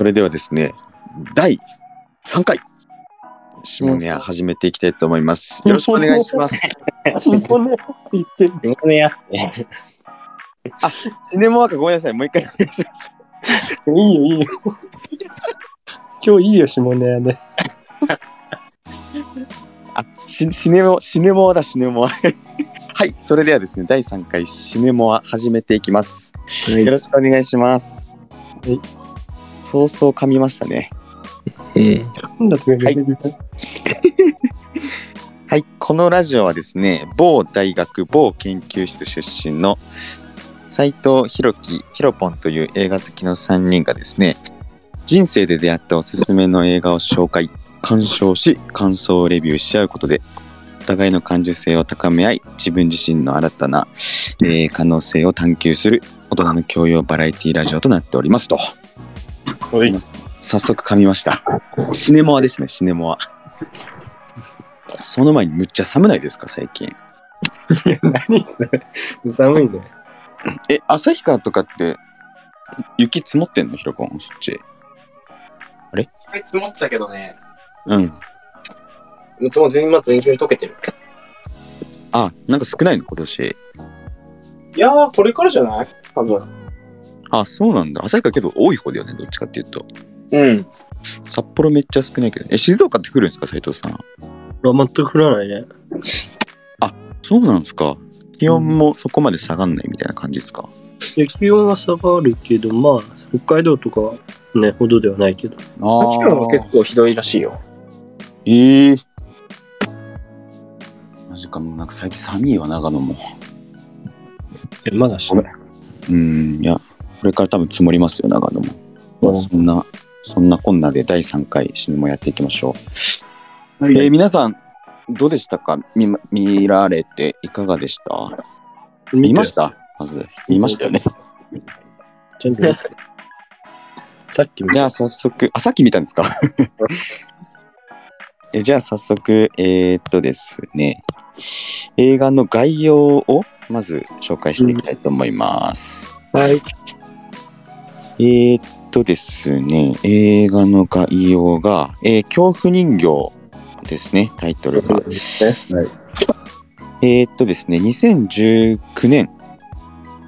それではですね、第3回、下ネア始めていきたいと思います。よろしくお願いします。下ネア言ってる下ネアって。シネモアかごめんなさい。もう一回お願いします。いいよ、いいよ。今日いいよ、下ネアで。あ、シシネモ、シネモアだ、シネモア。はい、それではですね、第3回シネモア始めていきます。よろしくお願いします。はい。そうそう噛みましたね。うん。なんだとか言ってたはい、このラジオはですね、某大学某研究室出身の斉藤弘樹ひろぽんという映画好きの3人がですね、人生で出会ったおすすめの映画を紹介、鑑賞し、感想をレビューし合うことで、お互いの感受性を高め合い、自分自身の新たな、えー可能性を探求する大人の教養バラエティラジオとなっておりますと。はい早速噛みました。シネモアですね、シネモア。その前にむっちゃ寒ないですか、最近。何それ寒いね。え、旭川とかって雪積もってんの？ヒロポンそっち。積もったけどね。うん。いつも全員まず全然溶けてる。あ、なんか少ないの？今年。いやー、これからじゃない？多分。あ、そうなんだ。旭川けど多い方だよね、どっちかっていうと。うん。札幌めっちゃ少ないけど。え、静岡って来るんですか、斉藤さん。全く降らないね。そうなんですか。気温もそこまで下がんないみたいな感じですか？いや気温は下がるけど、まあ、北海道とかはね、ほどではないけど。あ秋川は結構ひどいらしいよ。ええマジかもうなんか最近寒いわ長野もえ、まだしない。うんいやこれから多分積もりますよ長野も、そんなそんなこんなで第3回シネマやっていきましょう、はい。えー皆さんどうでしたか？見ま見られていかがでした？見ました？たまず。見ましたね。ちゃんと見て。さっき見た。じゃあ早速あさっき見たんですか？えじゃあ早速えー、っとですね。映画の概要をまず紹介していきたいと思います、はい。えー、っとですね映画の概要が、えー恐怖人形ですねタイトルが。はい。えーっとですね2019年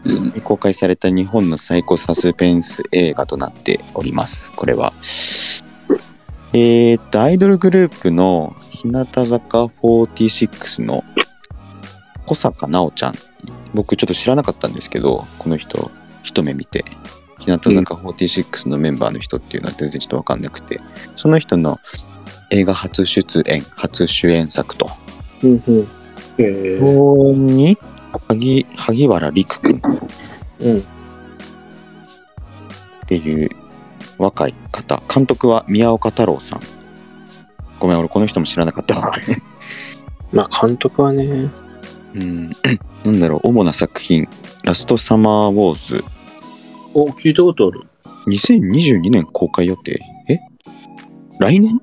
に公開された日本のサイコサスペンス映画となっております。これは。えーっとアイドルグループの日向坂46の小坂奈緒ちゃん。僕ちょっと知らなかったんですけどこの人一目見て日向坂46のメンバーの人っていうのは全然ちょっと分かんなくてその人の映画初出演初主演作と。うんうん。えー、に萩萩原陸君っうん。ていう若い方。監督は宮岡太郎さん。ごめん俺この人も知らなかったわ。まあ、監督はね。うん。なんだろう主な作品「ラストサマーウォーズお、聞いたことある。」2022年公開予定。え？来年？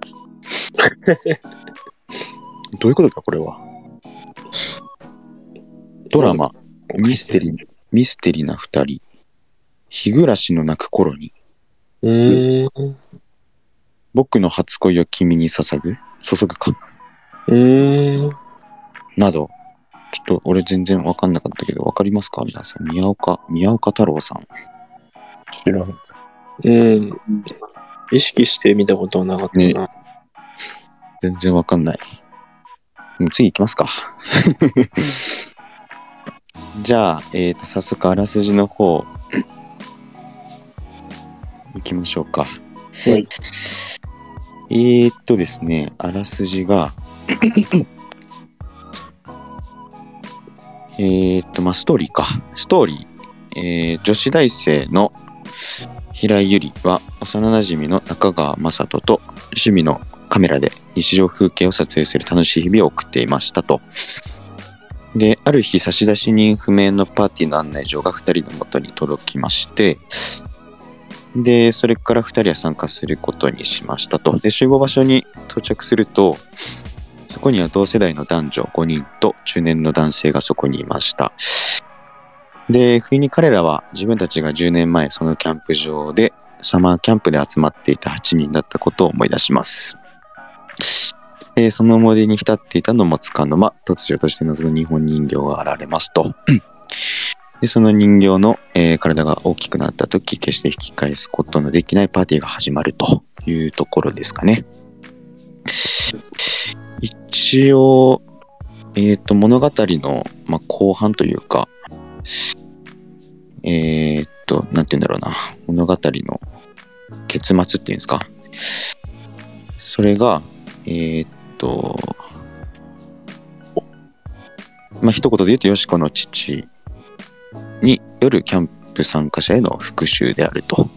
どういうことだこれは？ドラマ。ミステリー。ミステリーな二人。日暮らしの泣く頃に。うーん。僕の初恋を君に捧ぐ？注ぐか？うーん。など。ちょっと俺全然わかんなかったけどわかりますか？皆さん。宮岡宮岡太郎さん知らん。うん。意識して見たことはなかったな。全然わかんない次行きますか じゃあえっ、と早速あらすじの方行きましょうかはい。えー、っとですね、あらすじが、えーっと、まあ、ストーリーか。ストーリー。えー女子大生の平井ゆりは、幼馴染の中川雅人と趣味のカメラで日常風景を撮影する楽しい日々を送っていましたと。で、ある日、差出人不明のパーティーの案内状が2人の元に届きまして、で、それから2人は参加することにしましたと。で、集合場所に到着すると、そこには同世代の男女5人と中年の男性がそこにいました。で、不意に彼らは自分たちが10年前そのキャンプ場でサマーキャンプで集まっていた8人だったことを思い出します。えーその思い出に浸っていたのもつかの間、突如として謎の日本人形が現れますと。でその人形の、えー体が大きくなった時、決して引き返すことのできないパーティーが始まるというところですかね。一応、えっ、と、物語の、まあ、後半というか、えっ、と、なんて言うんだろうな、物語の結末っていうんですか。それが、えっ、と、まあ、一言で言うと、よしこの父によるキャンプ参加者への復讐であると。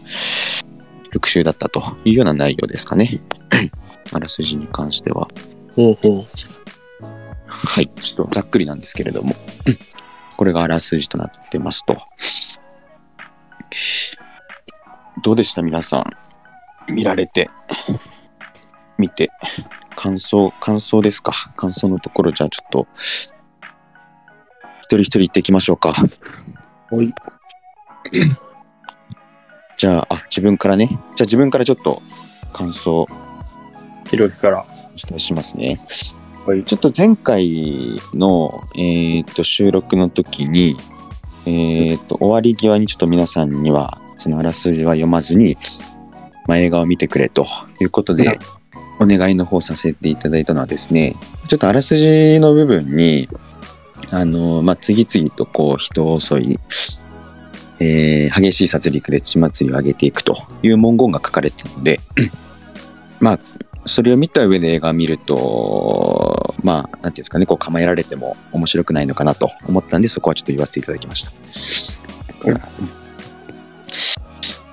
復讐だったというような内容ですかね。あらすじに関しては。ほうほはい。ちょっとざっくりなんですけれども、これがあらすじとなってますと。どうでした？皆さん。見られて、見て、感想、感想ですか？感想のところ、じゃあちょっと、一人一人言っていきましょうか。はい。じゃあ、あ、自分からね。じゃあ自分からちょっと感想ひろきから。お伝えしますね。はい。ちょっと前回の、えー、と収録の時に、えー、と終わり際にちょっと皆さんにはそのあらすじは読まずに、まあ、映画を見てくれということでお願いの方させていただいたのはですねちょっとあらすじの部分にあの、まあ、次々とこう人を襲い、えー激しい殺戮で血祭りを上げていくという文言が書かれているのでまあそれを見た上で映画を見ると、まあ、なんていうんですかね、こう構えられても面白くないのかなと思ったんで、そこはちょっと言わせていただきました。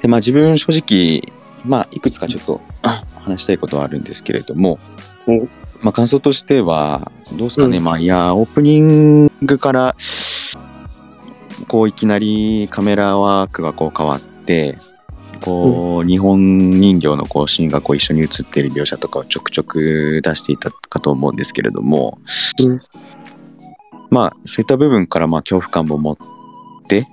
で、まあ自分正直、まあいくつかちょっとあ話したいことはあるんですけれどもお、まあ感想としては、どうですかね、まあいや、オープニングから、こういきなりカメラワークがこう変わって、こう、日本人形のこうシーンがこう一緒に映っている描写とかをちょくちょく出していたかと思うんですけれども、うんまあそういった部分からまあ恐怖感も持って、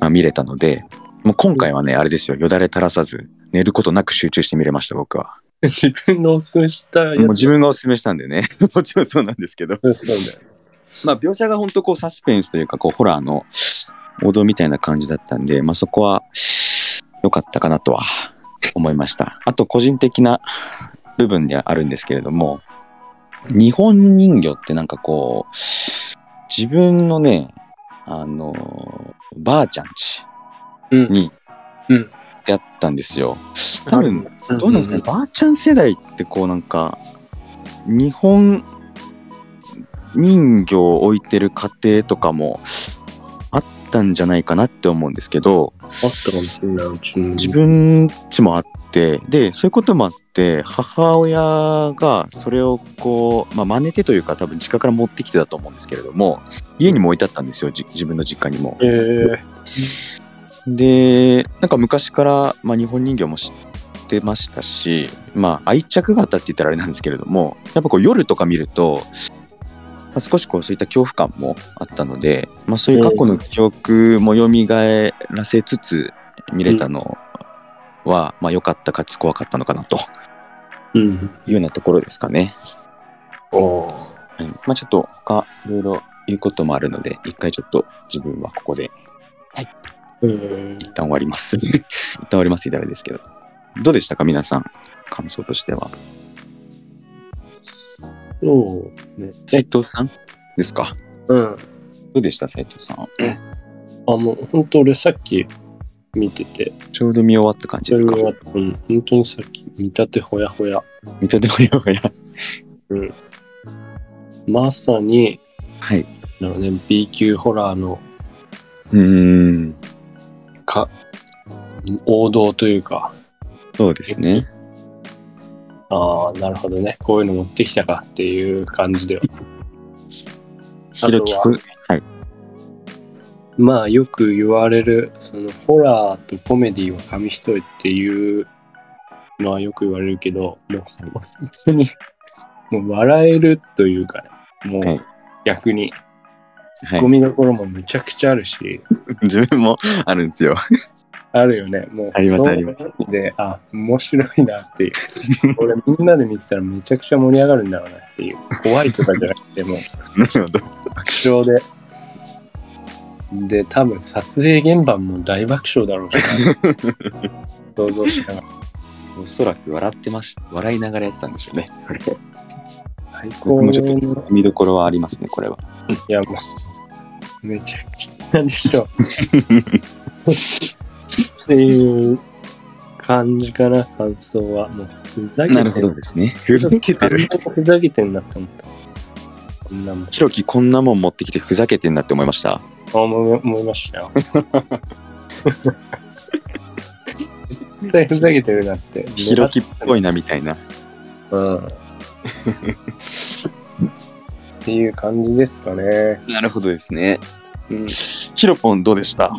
まあ、見れたのでもう今回はね、あれですよ。よだれ垂らさず寝ることなく集中して見れました僕は。自分のおすすめしたやつ。もう自分がおすすめしたんでね。もちろんそうなんですけど。まあ描写が本当こうサスペンスというかこうホラーの王道みたいな感じだったんで、まあ、そこは良かったかなとは思いました。あと個人的な部分ではあるんですけれども日本人形ってなんかこう自分のねあのばあちゃんちうん。にうん出会ったんですよ。多分どうなんですかね、ばあちゃん世代ってこうなんか日本人形を置いてる家庭とかもあったんじゃないかなって思うんですけどあったかもしれない、うちの。自分ちもあってでそういうこともあって母親がそれをこう、まあ、真似てというか多分実家から持ってきてたと思うんですけれども家にも置いてあったんですよじ自分の実家にも。えー、でなんか昔から、まあ、日本人形も知ってましたしまあ愛着があったって言ったらあれなんですけれどもやっぱこう夜とか見ると、まあ、少しこうそういった恐怖感もあったので、まあ、そういう過去の記憶も蘇らせつつ見れたのは、まあ良かったかつ怖かったのかなとうん。いうようなところですかね。おーはいまあちょっと他いろいろ言うこともあるので一回ちょっと自分はここでえー、一旦終わります。一旦終わりますって言ったらあれですけど。どうでしたか？皆さん、感想としては。そうね。斉藤さんですか？うん。どうでした斉藤さん？あ、もう本当俺さっき見てて、ちょうど見終わった感じですか？うん、本当にさっき見立てほやほや。見たてほやほや。まさに、はい。あのね、B 級ホラーのうーん。か王道というか、そうですね。ああ、なるほどね。こういうの持ってきたかっていう感じでは。ひろきくん。はい。まあよく言われる、そのホラーとコメディは紙一重っていうのはよく言われるけど、もう本当に、もう笑えるというかね、もうはい逆に、ツはいッコミどころもめちゃくちゃあるし、自分もあるんですよ。あるよね。もう、ありますそうありますで、あ、面白いなっていう。俺、みんなで見てたらめちゃくちゃ盛り上がるんだろうなっていう。怖いとかじゃなくて、もう、なるほど。爆笑で。で、多分、撮影現場も大爆笑だろうしな。想像しながら。おそらく笑ってまし笑いながらやってたんでしょうね。これ最高もちょっと見どころはありますね、これは。いや、もう、めちゃくちゃでしょ。っていう感じかな、感想は。もう、ふざけてなるほどですね。ふざけてる。ふざけてんなって思った。こんなもん。ひろきこんなもん持ってきてふざけてんなって思いました。あ思い思いましたよ。絶対ふざけてるなって。ひろきっぽいなみたいな。うん。っていう感じですかね。なるほどですね。うん。ひろぽんどうでした？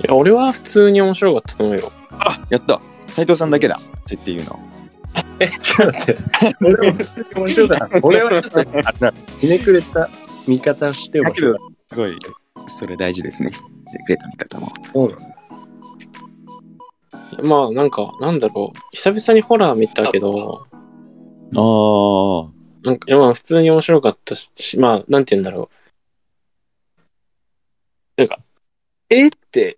いや、俺は普通に面白かったと思うよ。あやった斉藤さんだけだ。そって言うの。え、ちょっと待って。俺は普通に面白かった。俺はちょっと、あひねくれた見方してだけど、すごい、それ大事ですね。くれた見方も。そうなのまあ、なんか、なんだろう。久々にホラー見たけど、あなんか、いやまあ、普通に面白かったし、まあ、なんて言うんだろう。なんか、えってあ。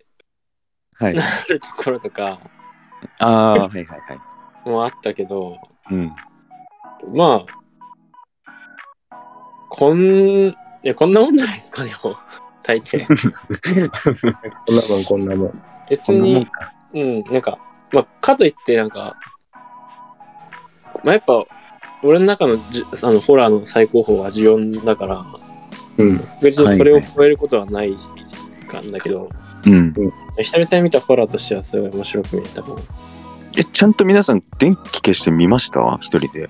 はい。なるところとかああ、はいはいはい。もあったけど、うん。まあ、こん、いや、こんなもんじゃないですかね、もう。大抵。こんなもん、こんなもん。別こんなもんに、うん、なんか、まあ、かといって、なんか、まあ、やっぱ、俺の中のじあのホラーの最高峰はジオンだから、うん。別にそれを超えることはないかんだけど、うん。久々に見たホラーとしてはすごい面白く見えたもん。え、ちゃんと皆さん電気消してみました？一人で。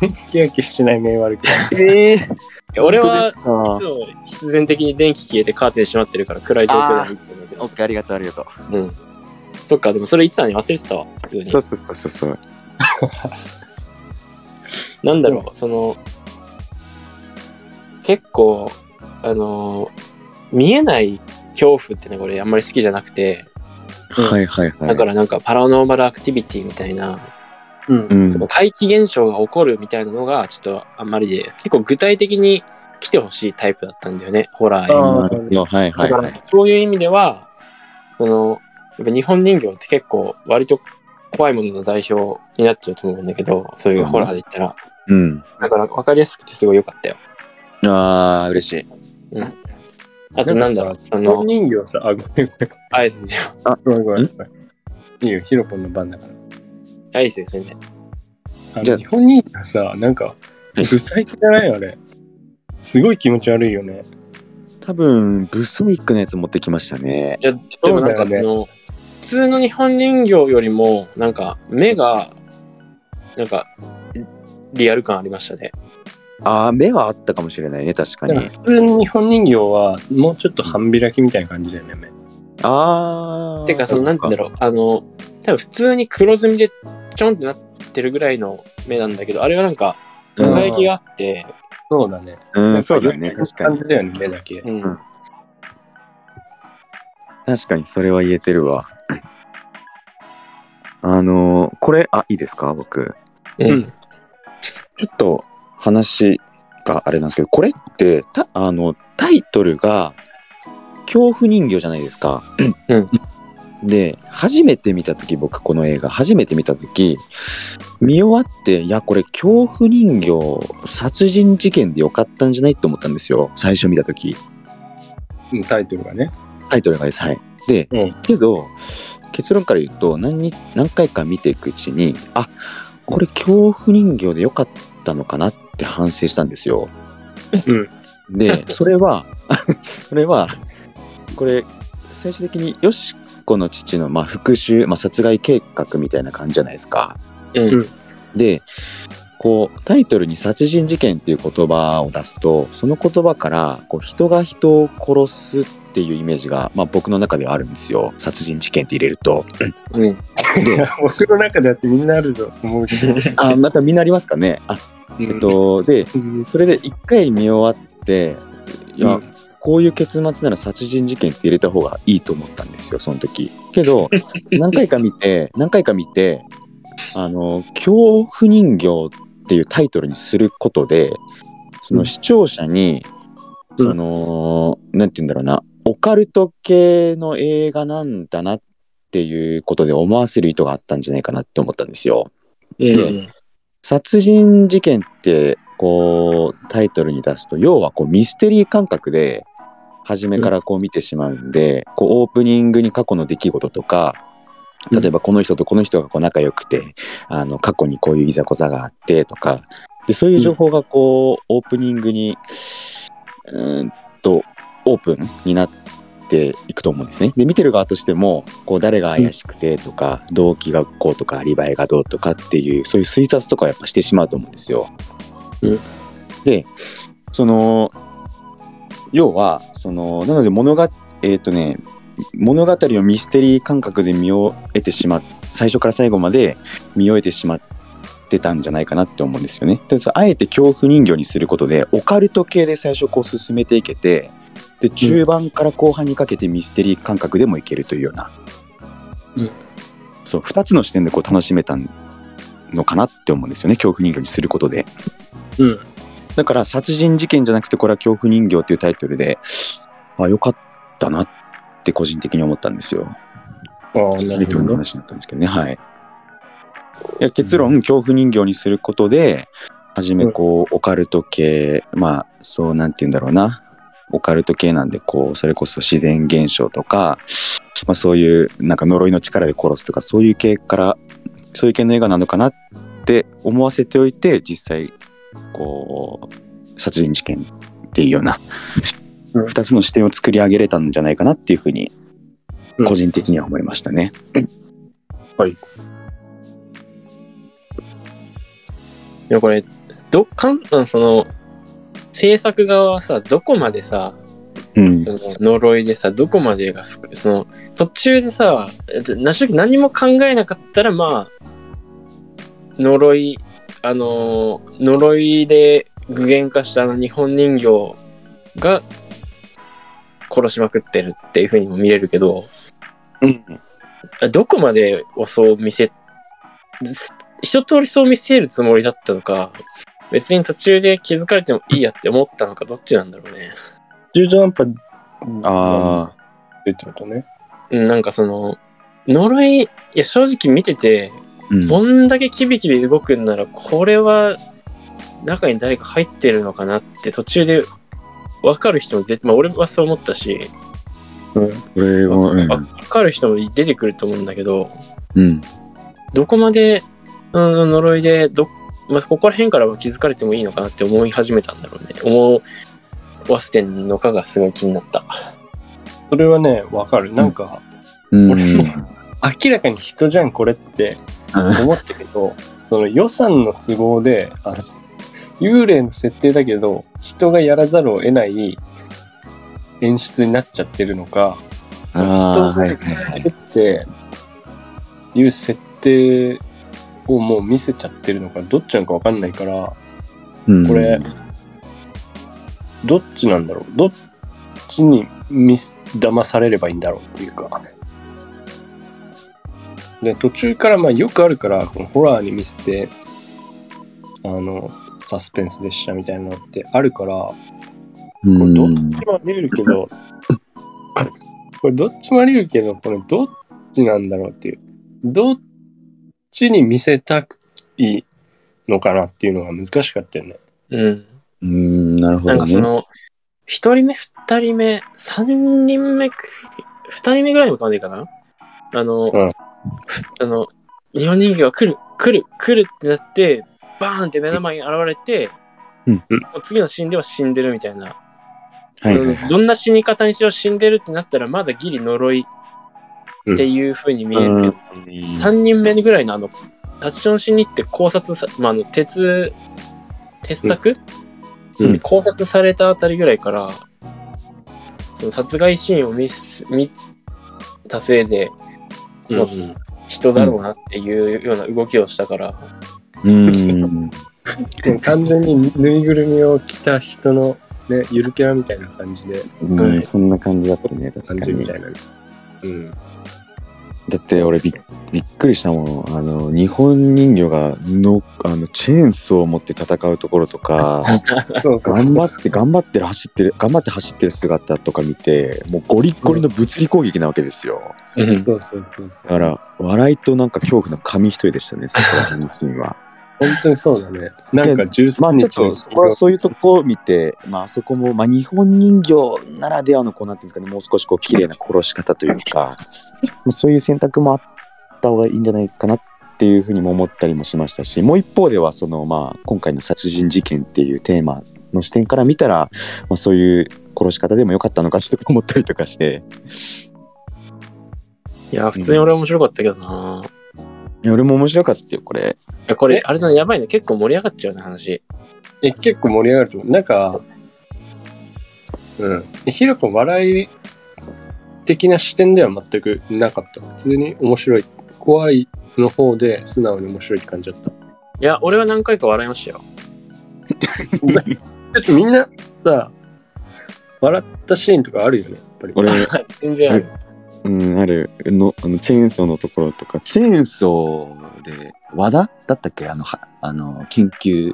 電気焼けしない面悪くない。ええいや俺はいつあも必然的に電気消えてカーテン閉まってるから暗い状況でいいと思うけど。オッケー、ありがとう、ありがとう。うん。そっか、でもそれ言ってたのに忘れてたわ、普通に。そうそうそうそうそう。なんだろう、その、結構、あの、見えない恐怖っていうのが俺あんまり好きじゃなくて、はいはいはい。だからなんかパラノーマルアクティビティみたいな、うんう。ん。怪奇現象が起こるみたいなのがちょっとあんまりで、結構具体的に来てほしいタイプだったんだよね、ホラー映画。はいはいだからはい。そういう意味では、その、やっぱ日本人形って結構割と怖いものの代表になっちゃうと思うんだけど、そういうホラーで言ったら。うん。だから分かりやすくてすごい良かったよ。ああ、嬉しい。あとなんだろう、その本、人形さ、あ、ごめんごめん。あいですよ。ごめんごめんごめん。いいよ、ヒロポンの番だから。あいですよ、全然。じゃあ日本人形さ、なんか、ブサイクじゃないあれ。すごい気持ち悪いよね。多分、ブソイクのやつ持ってきましたね。いや、でもなんかその、普通の日本人形よりも、なんか目が、なんか、リアル感ありましたね。ああ、目はあったかもしれないね、確かに。普通の日本人形は、もうちょっと半開きみたいな感じだよね、目。ああ。てか、その、なんて言うんだろう、あの、多分普通に黒ずみでちょんってなってるぐらいの目なんだけど、あれはなんか、うん輝きがあって、そうだね。うん、そうだね、確かに。感じだよね、目だけ。うん。うん確かにそれは言えてるわ。あのーこれ、あ、いいですか、僕。うん。ちょっと話があれなんですけど、これって、たあの、タイトルが、恐怖人形じゃないですか。うんで、初めて見たとき、僕、この映画、初めて見たとき、見終わって、いや、これ、恐怖人形、殺人事件でよかったんじゃないって思ったんですよ。最初見たとき。うんタイトルがね。タイトルがです。はい。で、うんけど、結論から言うと何に、何回か見ていくうちに、あ、これ恐怖人形でよかったのかなって反省したんですよ。うん。で、それは、それは、これ、最終的によしこの父の、まあ、復讐、まあ、殺害計画みたいな感じじゃないですか。うん。で、こう、タイトルに殺人事件っていう言葉を出すと、その言葉から、こう、人が人を殺すっていうイメージが、まあ、僕の中ではあるんですよ。殺人事件って入れると。うん。いや 僕の中でだってみんなあると思うけど。あ、またみんなありますかね。あ、えっと、で、うん、それで一回見終わって、いや、うん。こういう結末なら殺人事件って入れた方がいいと思ったんですよその時。けど 何回か見て何回か見てあの恐怖人形っていうタイトルにすることでその視聴者に、うん。そのなんて言うんだろうなオカルト系の映画なんだなっていうことで思わせる意図があったんじゃないかなって思ったんですよ。うん。殺人事件ってこうタイトルに出すと要はこうミステリー感覚で初めからこう見てしまうんで、こうオープニングに過去の出来事とか例えばこの人とこの人がこう仲良くてあの過去にこういういざこざがあってとかでそういう情報がこうオープニングにうーんとオープンになっていくと思うんですね。で見てる側としてもこう誰が怪しくてとか、動機がこうとかアリバイがどうとかっていうそういう推察とかをやっぱしてしまうと思うんですよ。うんでその要はそのなので物がえっ、とね物語をミステリー感覚で見終えてしまっ最初から最後まで見終えてしまってたんじゃないかなって思うんですよね。であえて恐怖人形にすることでオカルト系で最初こう進めていけてで中盤から後半にかけてミステリー感覚でもいけるというような、うんそう2つの視点でこう楽しめたのかなって思うんですよね恐怖人形にすることで。うん。だから殺人事件じゃなくてこれは恐怖人形っていうタイトルであよかったなって個人的に思ったんですよ。ああ、なるほどね。話になったんですけどねはい。いや結論、恐怖人形にすることで初めこう、オカルト系まあそうなんて言うんだろうなオカルト系なんでこうそれこそ自然現象とか、まあ、そういうなんか呪いの力で殺すとかそういう系からそういう系の映画なのかなって思わせておいて実際こう殺人事件っていうようなうん2つの視点を作り上げれたんじゃないかなっていうふうにうん個人的には思いましたね。はい。でもこれ、どっかん、うんその、制作側はさ、どこまでさ、うん。その呪いでさ、どこまでが含、その、途中でさ、なし何も考えなかったら、まあ、呪い、あのー呪いで具現化したあの日本人形が殺しまくってるっていう風にも見れるけど、うんどこまでをそう見せ、す一通りそう見せるつもりだったのか、別に途中で気づかれてもいいやって思ったのか、どっちなんだろうね。中途半端ああってことね。うん、なんかその、呪い、いや、正直見てて、うんこんだけキビキビ動くんなら、これは、中に誰か入ってるのかなって途中で分かる人も絶対、まあ俺はそう思ったし、うん。これは、うん分かる人も出てくると思うんだけど、うん、どこまで、うん、呪いで、ど、まあ、ここら辺からは気づかれてもいいのかなって思い始めたんだろうね。思わせてんのかがすごい気になった。それはね、わかる。なんか、うん俺も明らかに人じゃん、これって思ったけど、その予算の都合で、あの、幽霊の設定だけど、人がやらざるを得ない演出になっちゃってるのか、人あーがやるっていう設定をもう見せちゃってるのか、どっちなのかわかんないから、うんこれ、どっちなんだろう？どっちにミス騙されればいいんだろうっていうか。で、途中からまあよくあるから、このホラーに見せて、あの、サスペンスでしたみたいなのってあるから、これどっちもあり得るけど、これどっちもあり得るけど、これどっちなんだろうっていう。どっちに見せたくいいのかなっていうのが難しかったよね。うん。うんなるほなんどねかその、一人目、二人目、三人目、二人目ぐらいの感じかな？あの、うん。あの、日本人形が来る、来る、来るってなって、バーンって目の前に現れて、うん。次のシーンでは死んでるみたいな。はいはい。うん。どんな死に方にしろ死んでるってなったら、まだギリ呪いっていう風に見えるけど、三人目ぐらいのあの、タチションしに行って考察さ、まあ、あの、鉄、鉄柵、うん。で考察されたあたりぐらいから、その殺害シーンを見す見たせいで、うんうん。人だろうなっていうような動きをしたから、うん。完全にぬいぐるみを着た人のね、ゆるキャラみたいな感じで、うん。はいそんな感じだったね、確感かに。じみたいな。うん。だって俺びっびっくりしたもん。あの、日本人形がの、あの、チェーンソーを持って戦うところとか、そうそう。頑張って、頑張ってる走ってる、頑張って走ってる姿とか見て、もうゴリッゴリの物理攻撃なわけですよ。うんそうそうそうだから、笑いとなんか恐怖の紙一重でしたね、そこら辺のシーンは。本当にそうだね。なんか13まあちょっ日のとそこはそういうとこを見て、まああそこも、まあ日本人形ならではのこうなんていうんですかね、もう少しこう綺麗な殺し方というか、まあそういう選択もあった方がいいんじゃないかなっていうふうにも思ったりもしましたし、もう一方ではそのまあ今回の殺人事件っていうテーマの視点から見たら、まあそういう殺し方でもよかったのかとか思ったりとかして、いや、普通に俺は面白かったけどな。いや俺も面白かったよ、これ。いや、これえ、あれだね、やばいね。結構盛り上がっちゃうね、話。え、結構盛り上がると思う。なんか、うん。ヒロポン笑い的な視点では全くなかった。普通に面白い。怖いの方で素直に面白いって感じだった。いや、俺は何回か笑いましたよ。ちょっとみんなさ、笑ったシーンとかあるよね、やっぱり。俺、全然ある。うん、あるのあのチェーンソーのところとかチェーンソーで和田？だったっけ？あのはあの研究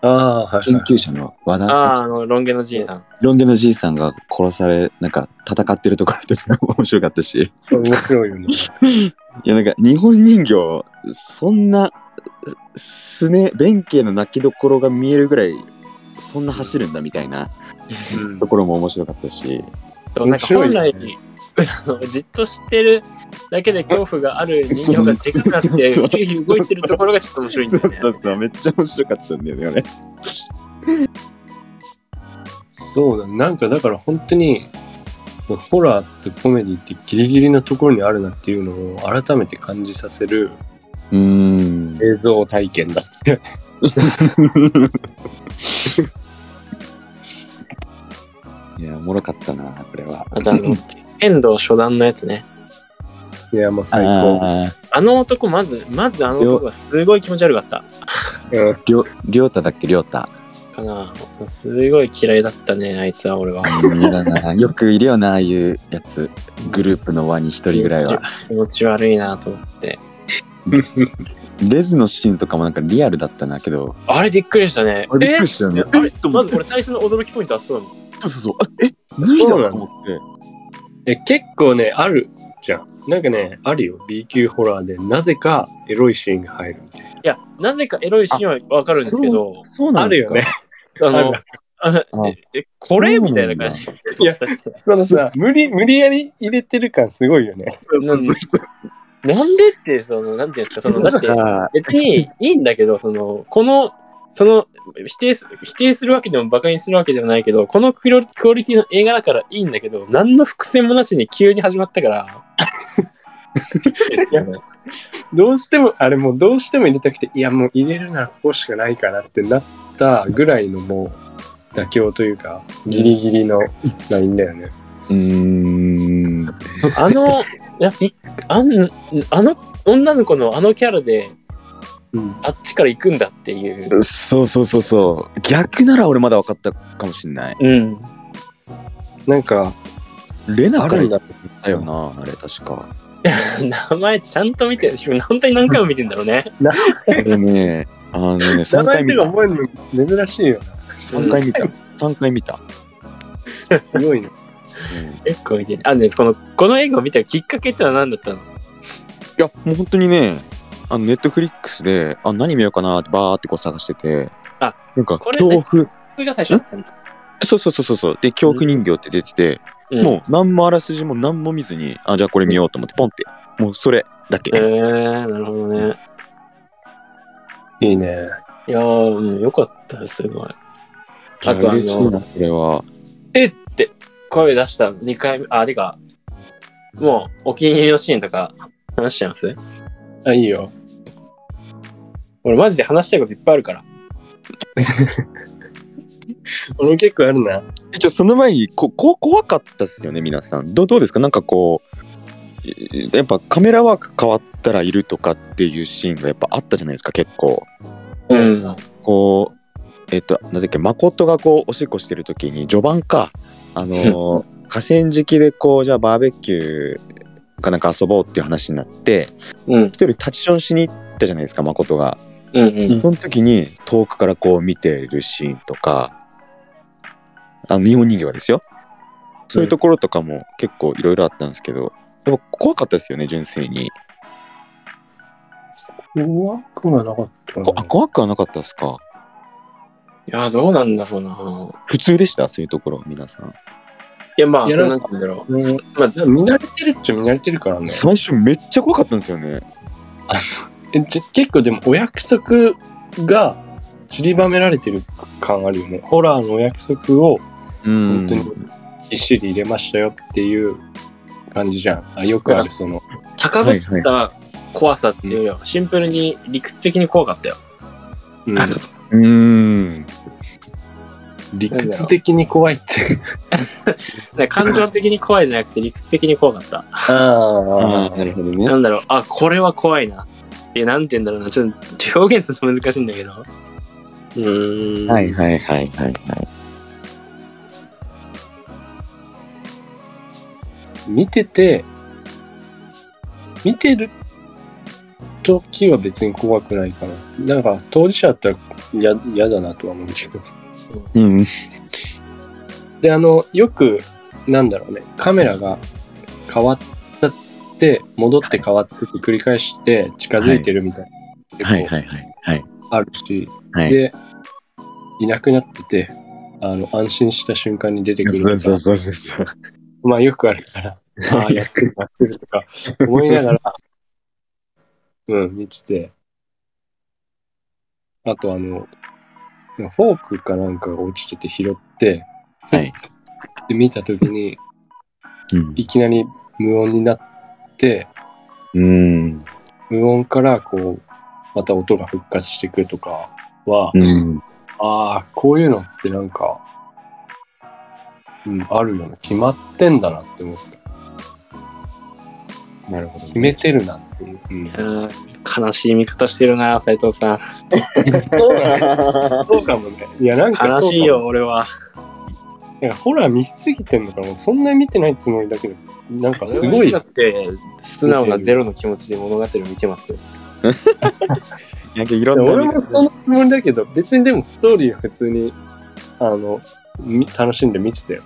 あ研はい。究者の和田、ああ、あの、ロン毛のじいさん。ロン毛のじいさんが殺されなんか戦ってるところとか面白かったし面白いよね。いやなんか日本人形そんなすね弁慶の泣きどころが見えるぐらいそんな走るんだみたいなうんところも面白かったしそうなんか本来、じっとしてるだけで恐怖がある人形がでかくなって、動いてるところがちょっと面白いんだよね。そうそうめっちゃ面白かったんだよねあれそうだ、なんかだから本当に、ホラーとコメディってギリギリのところにあるなっていうのを改めて感じさせるうーん映像体験だったよね。いやおもろかったなこれはあとあの、剣道初段のやつね。いや、もう最高。ああの男、まず、まずあの男がすごい気持ち悪かった。うんーりょりょうただっけ？りょうたかな。すごい嫌いだったね、あいつは俺は。うん嫌だなよくいるよなああいうやつグループの輪に一人ぐらいは気持ち悪いなと思って。レズのシーンとかもなんかリアルだったなけどあれびっくりしたね。あれびっくりしたよねえあれまず俺最初の驚きポイントあそこなの？そうそうそうあえ何だそうなの？と思ってえ結構ね、あるじゃん。なんかね、あるよ。B 級ホラーで、なぜかエロいシーンが入るいいや、なぜかエロいシーンはわかるんですけど、な。そうなんですか？あるよね。あのあええこれみたいな感じ。いやそのさ、無理、無理やり入れてる感すごいよね。なんでなんでって、その、なんていうんですか、その、だって、あ別にいいんだけど、その、この、その、否定す、否定するわけでも馬鹿にするわけでもないけど、このクオリクオリティの映画だからいいんだけど、何の伏線もなしに急に始まったから。い やどうしても、あれもうどうしても入れたくて、いやもう入れるならここしかないかなってなったぐらいのもう妥協というか、ギリギリのラインだよね。うーんあの、いんあの女の子のあのキャラで、うん。あっちから行くんだっていう。そうそうそうそう逆なら俺まだ分かったかもしんないうん。なんか、レナから言っ。たよなあれ確か 名前ちゃんと見てる。本当に何回も見てんだろうね。ねあのね 名3前回見たとか覚えるの珍しいよ3回見た3回見た、な。すごいね。結構見てる。あ、ね、この、この映画を見たきっかけってのは何だったの？いやもう本当にねあのネットフリックスであ何見ようかなってバーってこう探してて。あなんかこれ恐怖。これが最初だったんだ。そうそうそうそうそう。で恐怖人形って出てて、うん。もう何もあらすじも何も見ずにあじゃあこれ見ようと思ってポンって。もうそれだけ、えー、なるほどね。いいね。いやー、うん、よかったです、すごい。あとあ嬉しいの、なそれは。えって声出した2回目、あ、てか、もうお気に入りのシーンとか話しちゃいます？あ、いいよ。俺マジで話したいこといっぱいあるから。俺も結構あるな。一応その前にここ怖かったっすよね皆さんどどうですか？なんかこうえやっぱカメラワーク変わったらいるとかっていうシーンがやっぱあったじゃないですか結構うん。こうえっと、なんだっけ、誠がこう、おしっこしてる時に、序盤か、あのー河川敷でこう、じゃあバーベキューかなんか遊ぼうっていう話になって、うん一人立ちションしに行ったじゃないですか、誠が。うんうんその時に遠くからこう見てるシーンとか、あの日本人形がですよ。そういうところとかも結構いろいろあったんですけど、でも怖かったですよね、純粋に。怖くはなかったなこあ怖くはなかったですか？いやどうなんだろうな普通でした？そういうところ、皆さん。いやまあいやそうなんだろううんまあでも見慣れてるっちゃ見慣れてるからね。最初めっちゃ怖かったんですよね。あそうえち結構でもお約束が散りばめられてる感あるよね。ホラーのお約束をう本当にぎっしり入れましたよっていう感じじゃん。あよくあるその。高ぶった怖さっていうよりはシンプルに理屈的に怖かったようんうーん。理屈的に怖いって。感情的に怖いじゃなくて理屈的に怖かったああああ、なるほどねな。んだろうあこれは怖いなってなんて言うんだろうなちょっと表現するの難しいんだけどうーんはいはいはいはいはい。見てて、見てる時は別に怖くないかな。なんか当事者だったら嫌嫌だなとは思うけど。うん。で、あの、よく、なんだろうね、カメラが変わったって、戻って変わってって繰り返して近づいてるみたいな、はいはいはいはい。あるし、はい。で、いなくなってて、あの、安心した瞬間に出てくるそうそうそうそう。まあよくあるから、ああ、やってる、やってるとか思いながら、うん、見てて、あとあの、フォークかなんかが落ちてて拾って、はい。で見たときに、うん。いきなり無音になって、うん。無音からこう、また音が復活してくるとかは、うん。ああ、こういうのってなんか、うん、あるよね。決まってんだなって思った。なるほど、決めてるなっていう。うんうん悲しい見方してるな斉藤さん そうかもね。いや、なんか悲しいよ。俺はなんかホラー見すぎてんのかも。そんなに見てないつもりだけど、なんかすごいだ。って素直なゼロの気持ちで物語を見てますよなんかいろんな。俺もそのつもりだけど、別にでもストーリーは普通に、あの、み楽しんで見てたよ。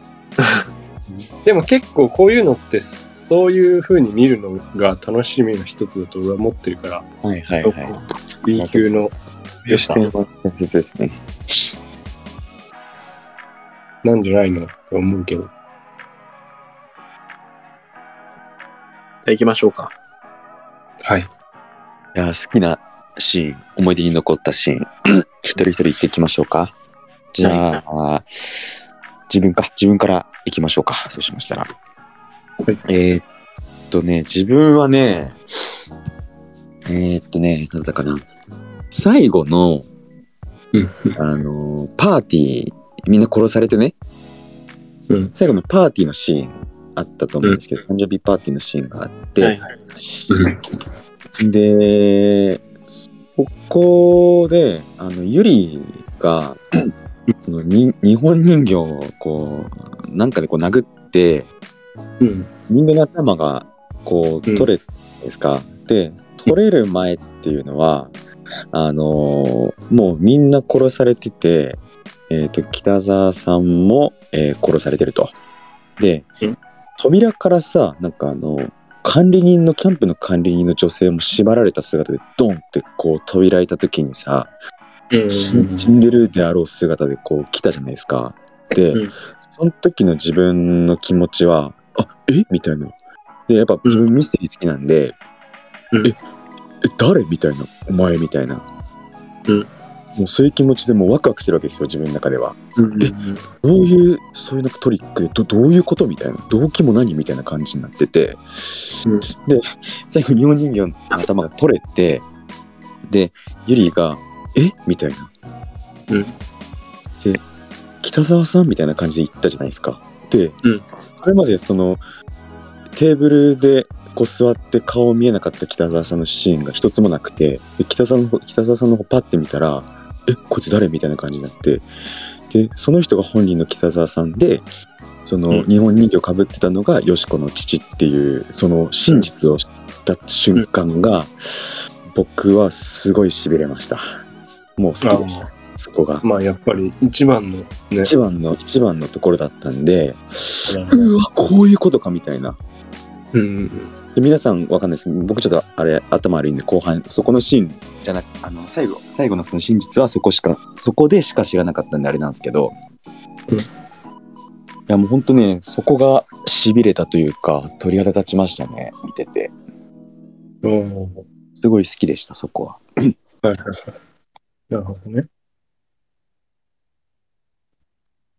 でも結構こういうのって、そういう風に見るのが楽しみの一つだと俺は思ってるから、はいはいは B 級のい。よし、点は大切ですね。なんじゃないのって思うけど。じゃあ行きましょうかはい。いや、好きなシーン、思い出に残ったシーン、一人一人言っていきましょうか。じゃあ、自分か、自分から行きましょうか。そうしましたら。はいえーっとね、自分はね、えーっとね、なんだかな。最後の、うん。あのーパーティー、みんな殺されてね、うん。最後のパーティーのシーンあったと思うんですけど、誕生日パーティーのシーンがあって、はいはい。で、そこで、あの、ゆりが、日本人形をこう、なんかでこう殴って、うん。人間の頭がこううん取れたんですか、で、取れる前っていうのは、あのーもうみんな殺されてて、えっ、と、北沢さんも、えー殺されてると。でうん、扉からさ、なんかあの、管理人の、キャンプの管理人の女性も縛られた姿でドンってこう扉開いた時にさ、うん死んでるであろう姿でこう来たじゃないですか。で、うんその時の自分の気持ちは、あえ？みたいな。で、やっぱ自分ミステリー好きなんで、うんえ、え、誰？みたいな。お前？みたいな。うんもうそういう気持ちでもうワクワクしてるわけですよ、自分の中では。うんえどういう、そういうなんかトリックで、どどういうことみたいな。動機も何みたいな感じになってて。うんで、最後、日本人形の頭が取れて、で、ゆりが、え？みたいな。うんで、北沢さんみたいな感じで言ったじゃないですか。で、うんそれまでその、テーブルでこう座って顔見えなかった北沢さんのシーンが一つもなくて、で北沢の方北沢さんの方パッて見たら、えこいつ誰？みたいな感じになって。でその人が本人の北沢さんでそのうん。日本人形をかぶってたのがよしこの父っていうその真実を知った瞬間が、僕はすごいしびれました。もう好きでした。そこが。まあやっぱり一番のね、一番の一番のところだったんでううわこういうことかみたいな。うん、で皆さんわかんないです。僕ちょっとあれ頭悪いんで後半そこのシーンじゃなくあの最後最後のその真実はそこしかそこでしか知らなかったんであれなんですけど、うん。いやもう本当ねそこがしびれたというか鳥肌立ちましたね見てて。うん。すごい好きでしたそこは。はいはいはい。なるほどね。っ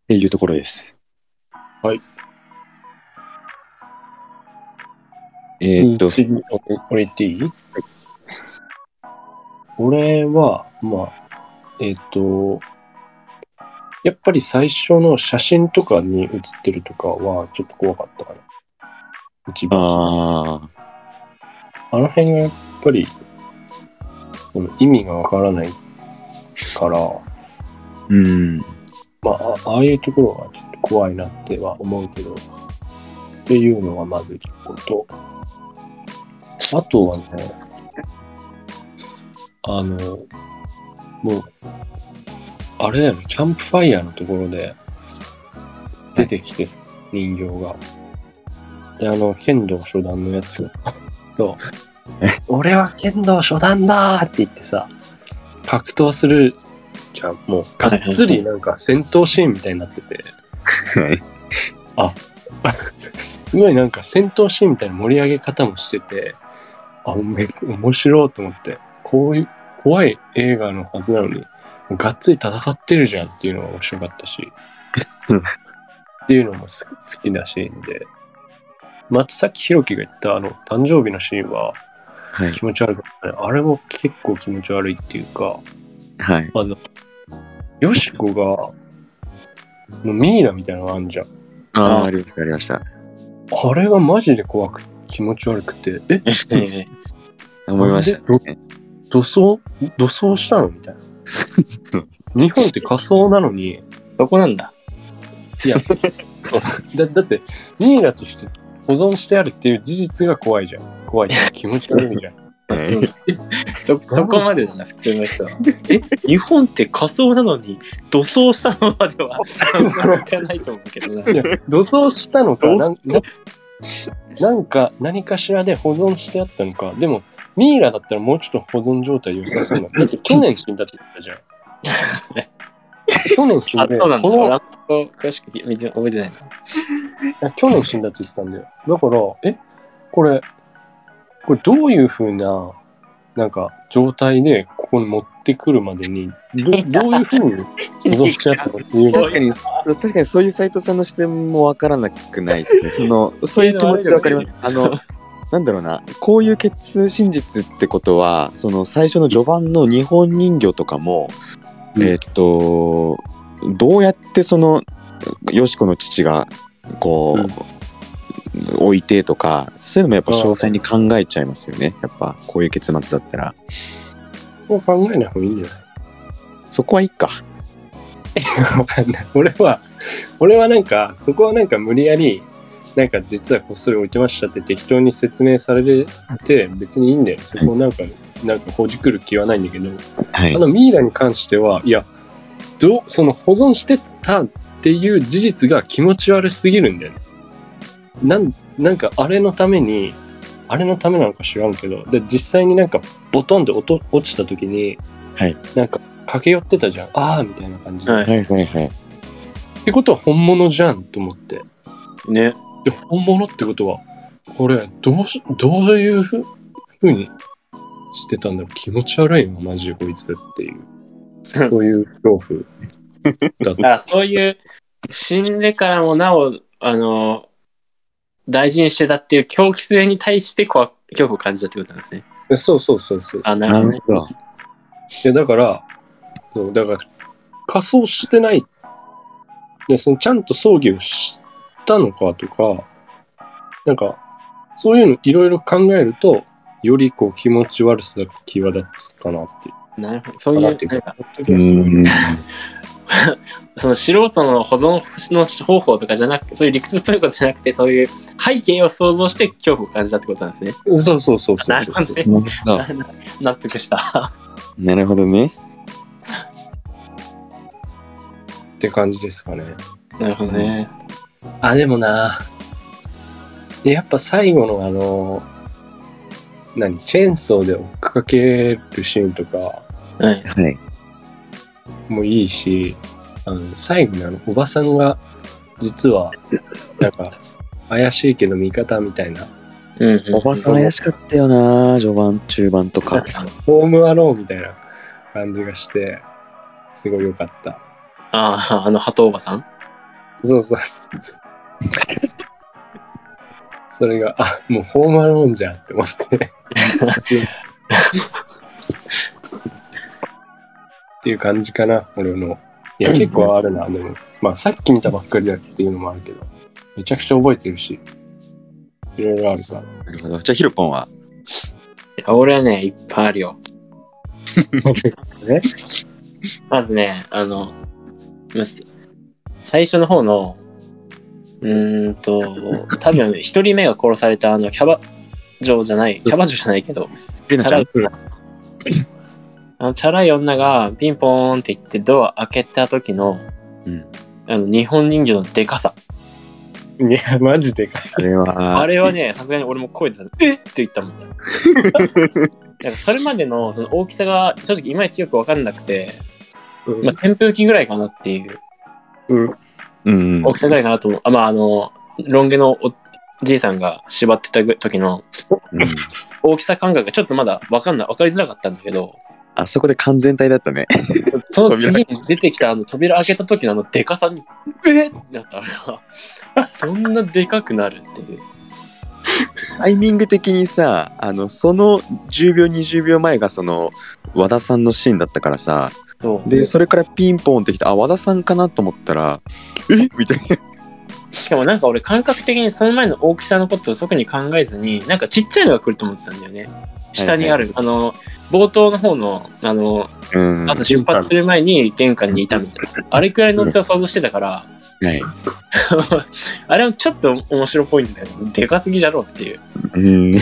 ていうところです。はいえーっと、次、俺俺言っていい、俺は、まあ、えっ、と、やっぱり最初の写真とかに写ってるとかはちょっと怖かったかな。一番。ああの辺がやっぱり、その意味がわからないから、ーうんまあ、あああいうところはちょっと怖いなっては思うけど、っていうのがまず一個と、あとはね、あの、もう、あれだよね、キャンプファイヤーのところで出てきて、人形が。で、あの、剣道初段のやつ。と、俺は剣道初段だーって言ってさ、格闘するじゃん、もう、がっつりなんか戦闘シーンみたいになってて、はい。すごいなんか戦闘シーンみたいな盛り上げ方もしてて、あ、め面白いと思って、こういう怖い映画のはずなのに、がっつり戦ってるじゃんっていうのが面白かったし、うん。っていうのもす好きなシーンで、またさっきひろきが言ったあの誕生日のシーンははい。気持ち悪かったね。あれも結構気持ち悪いっていうか、はい。まず、よしこが、のミイラみたいなのがあんじゃん。ああありましたありました。あれがマジで怖く気持ち悪くて、え？え 思いましたね土葬？土葬したの？みたいな。日本って仮装なのに、そこなんだ。いや、だだって、ミイラとして保存してあるっていう事実が怖いじゃん。怖いっていうか気持ち悪いじゃん。はいそそこまでだな、普通の人は。え、日本って仮想なのに、土葬したのまでは、いかないと思うけどな。いや、土葬したのか土なんな、なんか何かしらで保存してあったのか、でも、ミイラだったらもうちょっと保存状態良さそうな。だって去年死んだって言ったじゃん。去年死んあ、で、そうなんだ。この詳しく覚えてないな。去年死んだって言ったんだよ。だから、え、これ、これどういう風な、なんか、状態でここに持ってくるまでに、どどういう風に 保存してあったのっていうの？確かに確かにそういう斎藤さんの視点もわからなくないですね。そのそういう気持ちわかります。あのなんだろうなこういう決真実ってことはその最初の序盤の日本人形とかも、うん。えーっとどうやってそのよしこの父がこう、置いてとかそういうのもやっぱ詳細に考えちゃいますよね。やっぱこういう結末だったらもう考えない方がいいんじゃない？そこはいいか。わかんない。俺は、俺はなんか、そこはなんか無理やり、なんか実はこっそり置いてましたって適当に説明されて、別にいいんだよ。そこをなんか、なんかほじくる気はないんだけど、はいあのミイラに関しては、いや、どう、その保存してたっていう事実が気持ち悪すぎるんだよね。なん、なんかあれのために、あれのためなのか知らんけど、で実際になんかボトンで落と落ちた時に、はいなんか駆け寄ってたじゃん。ああみたいな感じで。はいはいはいはい。ってことは本物じゃんと思って。ね。で、本物ってことは、これ、どうし、どういうふふうにしてたんだろう。気持ち悪いの、マジでこいつっていう。そういう恐怖だった。あそういう、死んでからもなお、あの、大事にしてたっていう狂気性に対して怖恐怖を感じたってことなんですね。えそうそうそうそう。あ、ななるほど。いや、だから、そう、だから、仮装してない。で、その、ちゃんと葬儀をしたのかとか、なんか、そういうのいろいろ考えると、よりこう気持ち悪さが際立つかなっていう。なるほど。そういう、な。その素人の保存の方法とかじゃなくて、そういう理屈っぽいことじゃなくて、そういう背景を想像して恐怖を感じたってことなんですね。そうそうそうそう なるほどね。納得した。なるほどね。って感じですかね。なるほどね。あ、でもな、やっぱ最後のあの、何、チェーンソーで追っかけるシーンとかはい。はい。もいいし、あの最後にあの、おばさんが、実は、なんか、怪しいけど味方みたいな、うんうん、おばさん怪しかったよな、序盤、中盤とか。ホームアローンみたいな感じがして、すごい良かった。ああ、あの、鳩おばさん？そうそう。それが、あ、もうホームアローンじゃんって思って。っていう感じかな、俺の。いや、結構あるな、でも。まあ、さっき見たばっかりだっていうのもあるけど、めちゃくちゃ覚えてるし、いろいろあるから。なるほど。じゃあ、ヒロポンは？いや俺はね、いっぱいあるよ。ねまずね、あの、ま最初の方の、うーんと、多分一人目が殺されたあの、キャバ嬢じゃない、キャバ嬢じゃないけど、レナちゃん？あのチャラい女がピンポーンって言ってドア開けた時の、うんあの日本人形のでかさ。いや、マジでかい。あれは、あれはね、さすがに俺も声でさ、え？っって言ったもんね。なんかそれまでのその大きさが正直いまいちよく分かんなくて、まあ、扇風機ぐらいかなっていううん。うん。大きさぐらいかなと思う。あまあ、あの、ロン毛のおじいさんが縛ってた時のうん大きさ感覚がちょっとまだ分かんない、分かりづらかったんだけど、あそこで完全体だったね。その次に出てきたあの扉開けた時のあのでかさに、えっってなったあれは。そんなでかくなるっていう。タイミング的にさ、あの、その10秒、20秒前がその、和田さんのシーンだったからさ、そう。で、それからピンポンってきて、あ、和田さんかなと思ったら、え？みたいな。しかもなんか俺感覚的にその前の大きさのことを特に考えずに、なんかちっちゃいのが来ると思ってたんだよね。下にある、あの、冒頭の方の、あの、うん。あと出発する前に玄関にいたみたいな。あれくらいの大きさを想像してたから、はい。あれもちょっと面白いポイントだよね。でかすぎじゃろうっていう。うん。っ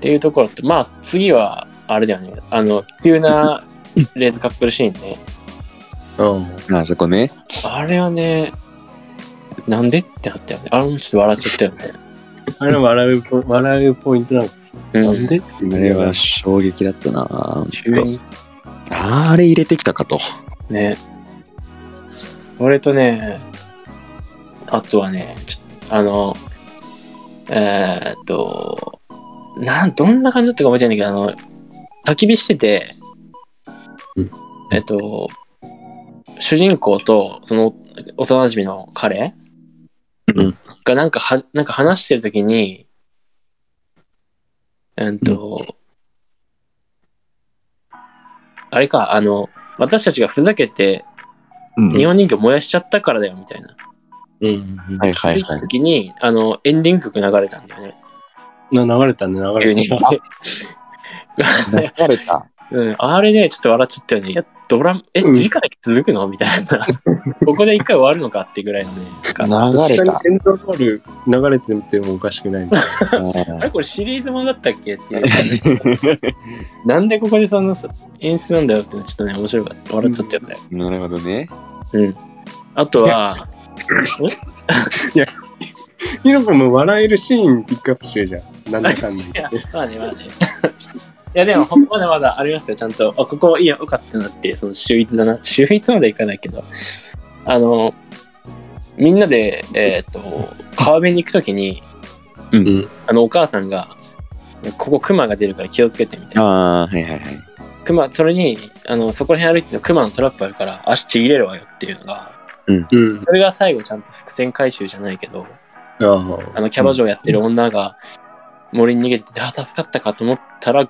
ていうところと、まあ次は、あれだよね。あの、急なレーズカップルシーンね。うん。あそこね。あれはね、なんでってなったよね。あれもちょっと笑っちゃったよね。あれ笑うポ、笑うポイントなの。うんなんであれは衝撃だったな急にあれ入れてきたかと。ね。俺とね、あとはね、ちょあの、えーっと、なん、どんな感じだったか覚えてないんだけど、あの、焚き火してて、うんえっと、主人公と、その、幼馴染の彼、うんがなんかは、なんか話してるときに、うんと、あれか、あの、私たちがふざけてうん日本人形燃やしちゃったからだよみたいな。うん。はいはいはい。時に、あの、エンディング曲流れたんだよね。な流れたね、流。れた。流れた。うん、あれね、ちょっと笑っちゃったよね。いや、ドラム、え、うん次から続くの？みたいな。ここで一回終わるのかってぐらいのね。流れた。エンドロール流れててもおかしくない あれこれシリーズものだったっけっていう。なんでここでその演出なんだよってのちょっとね、面白かった。笑っちゃったよね。なるほどね。うん。あとは、ヒロポも笑えるシーンピックアップしてるじゃん。なんだかんだまあね、まあね。いや、でも、まだまだありますよ、ちゃんと。あ、ここいいよ、よかったなって、その秀逸だな。秀逸まではいかないけど。あの、みんなで、えっ、と、川辺に行くときに、うん。あの、お母さんが、ここクマが出るから気をつけてみたいな。ああ、はいはいはい。クマ、それに、あの、そこら辺歩いてるとクマのトラップあるから、足ちぎれるわよっていうのが、うん。それが最後ちゃんと伏線回収じゃないけど、ああ。あの、キャバ嬢やってる女が森に逃げてて、あ、助かったかと思ったら、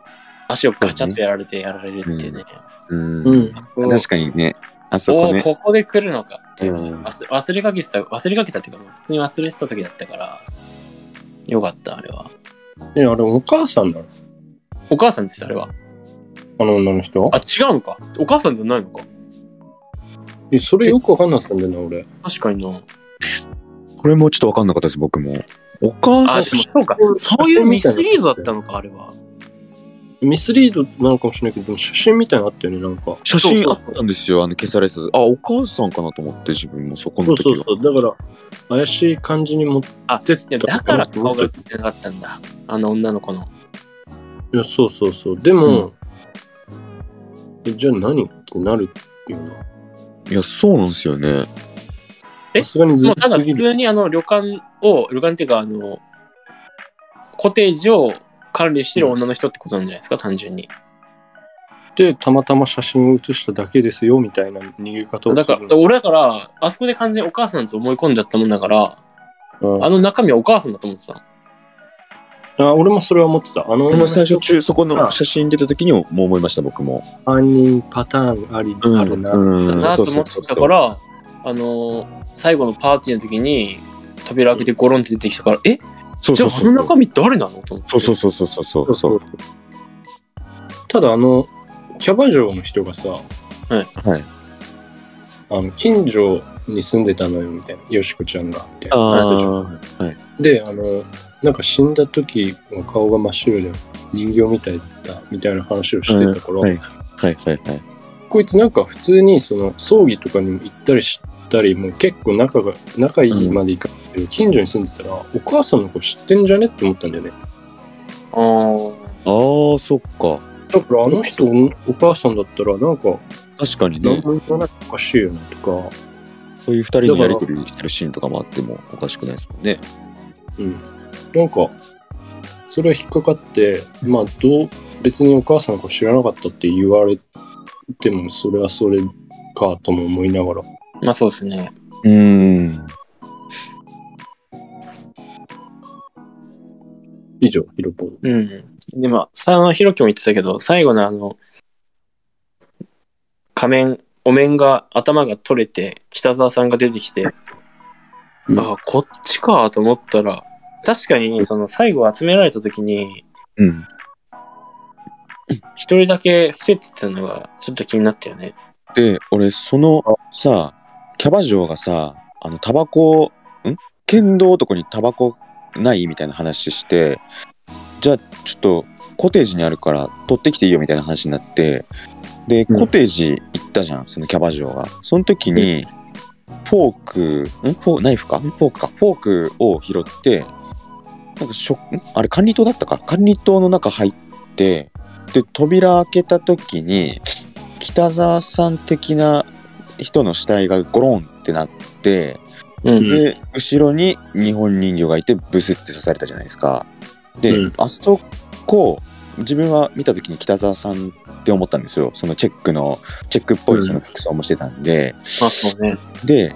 足をガチャッとやられてやられるっていうね。うん。うん。確かにね。あそこね。ここで来るのかっていう、うん忘忘れかけてた、忘れかけてたっていうか、普通に忘れてた時だったから、よかった、あれは。え、あれお母さんなの？お母さんです、あれは。あの女の人？あ、違うんか。お母さんじゃないのか。え、それよくわかんなかったんだよな、俺。確かにな。これもちょっとわかんなかったです、僕も。お母あ、さんでもそうか。そういうミスリードだったのか、あれは。ミスリードなのかもしれないけど、でも写真みたいなのあったよね、なんか。写真あったんですよ、あの消されてた。あ、お母さんかなと思って、自分もそこその時は。うそうそう。だから、怪しい感じに持ってっただから顔思ってが映ってなかったんだ。あの女の子の。いや、そうそうそう。でも、えじゃあ何ってなるよな。いや、そうなんですよね。え？さすがにずもうただ普っとすぎる。通にあの旅館を、旅館っていうかあの、コテージを管理してる女の人ってことなんじゃないですか、単純に。で、たまたま写真を写しただけですよ、みたいな逃げ方をするだから、俺だから、あそこで完全にお母さんと思い込んじゃったもんだから、うんあの中身はお母さんだと思ってた。あ俺もそれは思ってた。あの最初中中、そこの写真出た時にももう思いました、僕も。犯人パターンあり、あるな。うんだなとそう思ってたから、あの、最後のパーティーの時に、扉開けてゴロンって出てきたから、え？そうじゃああのそうそう。中身誰なのと思って。そうそうそうそうそうそう。ただ、あの、キャバ嬢の人がさ、はい。あの近所に住んでたのよ、みたいな。よしこちゃんが、みたいな。あ話したじゃんあ、はい。で、あの、なんか死んだ時の顔が真っ白で人形みたいだみたいな話をしてたから、はいはいはいはい。こいつなんか普通にその葬儀とかにも行ったりしたり、もう結構仲が、仲いいまでいかん近所に住んでたら、お母さんの子知ってんじゃねって思ったんだよね。あーああ、そっか。だからあの人、お母さんだったら、なんか、確かに何ね、も言わないとおかしいよなとか、そういう二人のやりとりしてるシーンとかもあってもおかしくないですもんね。うん。なんか、それは引っかかって、まあ、どう、別にお母さんの子知らなかったって言われても、それはそれかとも思いながら。まあそうですね。うーん。以上、ヒロポン。うん。で、まあ、さあの、ひろきも言ってたけど、最後のあの、仮面、お面が、頭が取れて、北沢さんが出てきて、うんああ、こっちかと思ったら、確かに、その、最後集められた時に、うん。一人だけ伏せてたのが、ちょっと気になったよね。で、俺、そのさ、キャバ嬢がさ、あの、タバコ、ん？剣道男にタバコないみたいな話して、じゃあ、ちょっと、コテージにあるから取ってきていいよみたいな話になって、で、うん。コテージ行ったじゃん、そのキャバ嬢が。その時に、フォーク、ん？フォーナイフか？んフォークか。フォークを拾って、なんかしょ、んあれ管理棟だったか？管理棟の中入って、で、扉開けた時に、北沢さん的な人の死体がゴロンってなって、うん。で、後ろに日本人形がいてブスって刺されたじゃないですか。で、うんあそこ、自分は見た時に北沢さんって思ったんですよ。そのチェックの、チェックっぽいその服装もしてたんで。まあそうね。で、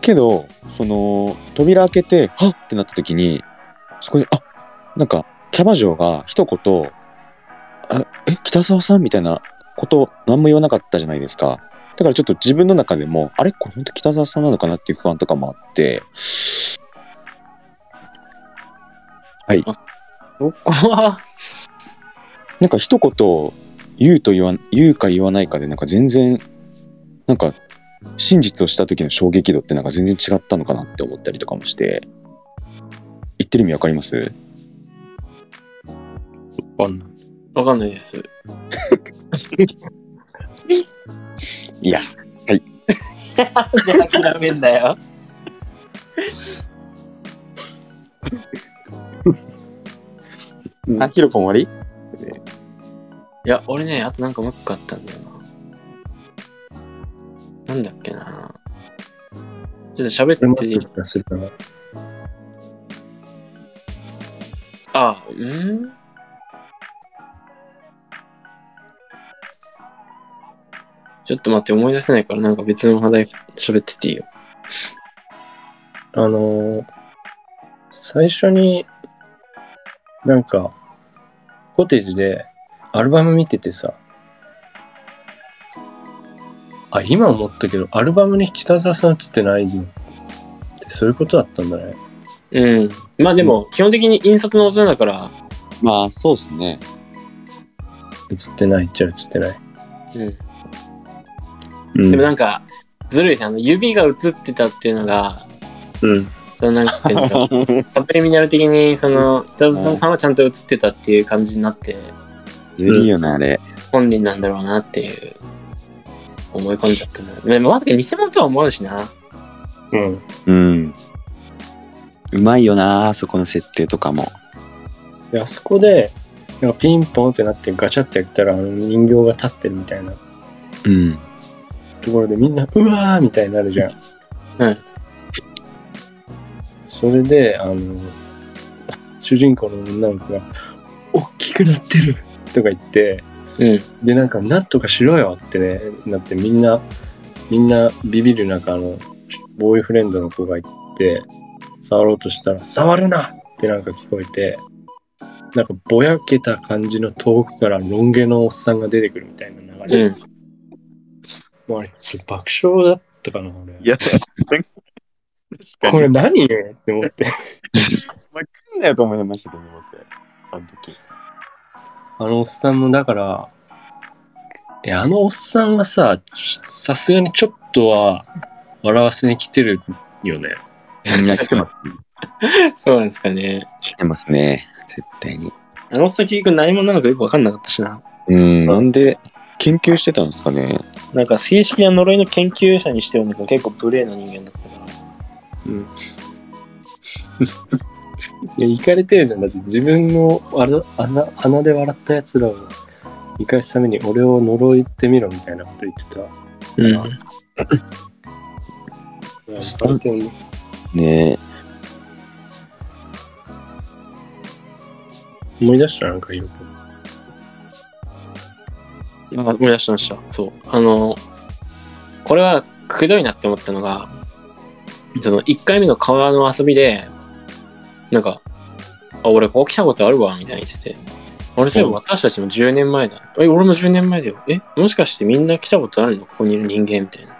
けど、その、扉開けて、はっってなった時に、そこに、あなんか、キャバ嬢が一言、あえ、北沢さんみたいなこと、何も言わなかったじゃないですか。だからちょっと自分の中でも、あれこれ本当北沢さんなのかなっていう不安とかもあって、そこは、なんか一言言うと言わ言うか言わないかでなんか全然なんか真実をした時の衝撃度ってなんか全然違ったのかなって思ったりとかもして。言ってる意味わかります？わかんない。わかんないです。いやで諦めんだよ。あヒロポン終わり？いや、俺ね、あとなんかもう一個あったんだよな。なんだっけな。ちょっと喋っていい？あ、うん？ちょっと待って、思い出せないから、なんか別の話題喋ってていいよ。あのー最初に、なんか、コテージでアルバム見ててさ、あ、今思ったけど、アルバムに北沢さん映ってないのってそういうことだったんだね。うん。まあでも、基本的に印刷の音だから、まあそうですね映ってないっちゃ映ってない。うん。うんでもなんか、ずるいですあの、指が映ってたっていうのが、うん。そのなんか、サブリミナル的に、その、北澤さんはちゃんと映ってたっていう感じになって、ずるいよな、あれ。本人なんだろうなっていう、思い込んじゃったな。でもまさか偽物とは思わんしな。うん。うん。うまいよな、あそこの設定とかも。であそこで、なんかピンポンってなってガチャってやったらあの人形が立ってるみたいなうん。ところでみんな、うわーみたいになるじゃん。はい。それで、あの、主人公の女の子が、大きくなってるとか言って、うん。で、なんか、なんとかしろよってね、なってみんな、みんなビビる中、あの、ボーイフレンドの子が言って、触ろうとしたら、触るなってなんか聞こえて、なんかぼやけた感じの遠くからロン毛のおっさんが出てくるみたいな流れ。うん。もうあれ爆笑だったかな、俺。いや、これ何？って思って。お前来んなよと思いましたけどね、僕。あの時。あのおっさんもだから、いや、あのおっさんはさ、さすがにちょっとは笑わせに来てるよね。みんな来てます。そうなんですかね。来てますね。絶対に。あの先く何者なのかよくわかんなかったしな。うん、なんで研究してたんですかね。なんか正式な呪いの研究者にしてはなんか結構無礼な人間だったから。うん。いや、行かれてるじゃん。だって自分のあらあざ鼻で笑った奴らを生かすために俺を呪いってみろみたいなこと言ってた。うん。いやスタン本当にね思い出した？なんかよく。あ思い出しました。そう。あの、これはくどいなって思ったのが、その1回目の川の遊びで、なんか、あ、俺ここ来たことあるわ、みたいに言ってて。俺そういえば私たちも10年前だ。え、俺も10年前だよ。え、もしかしてみんな来たことあるの？ここにいる人間みたいな。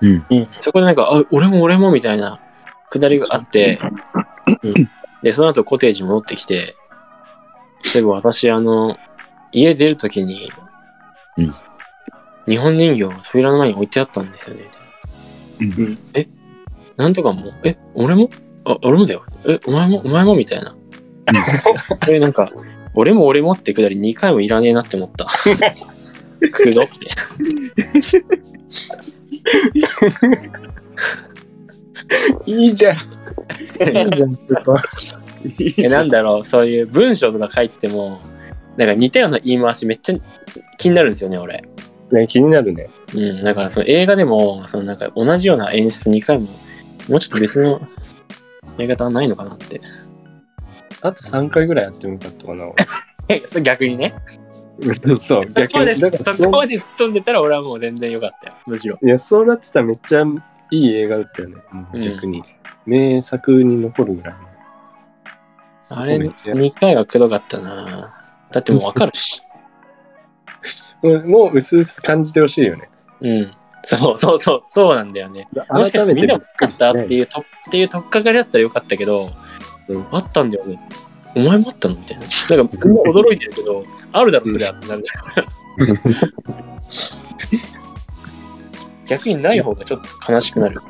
うん。うん。そこでなんか、あ、俺も俺もみたいなくだりがあって、うんで、その後コテージ戻ってきて、でも私、あの、家出るときに、うん日本人形が扉の前に置いてあったんですよね。うんえ、なんとかも、え、俺も？あ、俺もだよ。え、お前も？お前もみたいな。それなんか、俺も俺もってくだり2回もいらねえなって思った。くどって。いいじゃん。いいじゃん。えなんだろう、そういう文章とか書いてても、なんか似たような言い回しめっちゃ気になるんですよね、俺。ね、気になるね。うん、だからその映画でも、そのなんか同じような演出2回も、もうちょっと別のやり方はないのかなって。あと3回ぐらいやってもよかったかな。え、それ逆にね。俺 そう、逆に。だからそこまで吹っ飛んでたら俺はもう全然良かったよ、むしろ。いや、そうなってたらめっちゃいい映画だったよね。うん逆に。名作に残るぐらいの。あれ、そこめっちゃ2回はくどかったなだってもうわかるし。う んもう薄々感じてほしいよね。うん。そうそうそう、そうなんだよね。もしかしてみんな分かったっていうとっていうとっかかりだったらよかったけど、うんあったんだよね。お前もあったのみたいな。なんかみんな驚いてるけど、あるだろ、そりゃってなる。逆にない方がちょっと悲しくなる。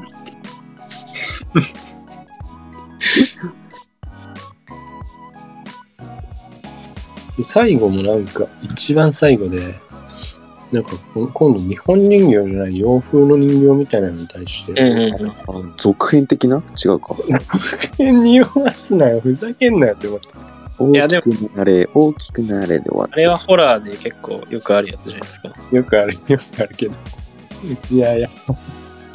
で最後もなんか、一番最後で、なんかこ今度日本人形じゃない洋風の人形みたいなのに対して、続編的な？違うか。匂わすなよ、ふざけんなよって思った。大やできくなれ、大きくなれで終わっあれはホラーで結構よくあるやつじゃないですか。よくある、よくあるけど。いやいや、